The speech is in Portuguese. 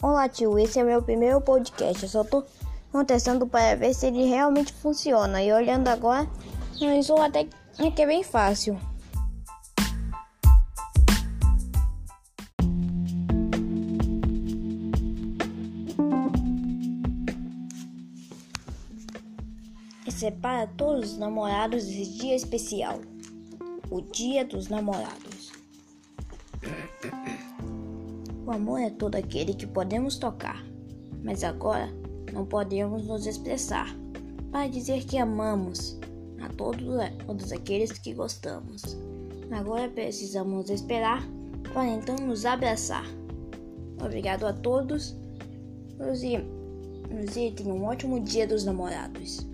Olá, tio. Esse é meu primeiro podcast. Eu só tô testando para ver se ele realmente funciona. E olhando agora, isso até que é bem fácil. Esse é todos os namorados esse dia especial. O Dia dos Namorados. O amor é todo aquele que podemos tocar, mas agora não podemos nos expressar para dizer que amamos a todos, todos aqueles que gostamos. Agora precisamos esperar para então nos abraçar. Obrigado a todos e, e tenham um ótimo dia dos namorados.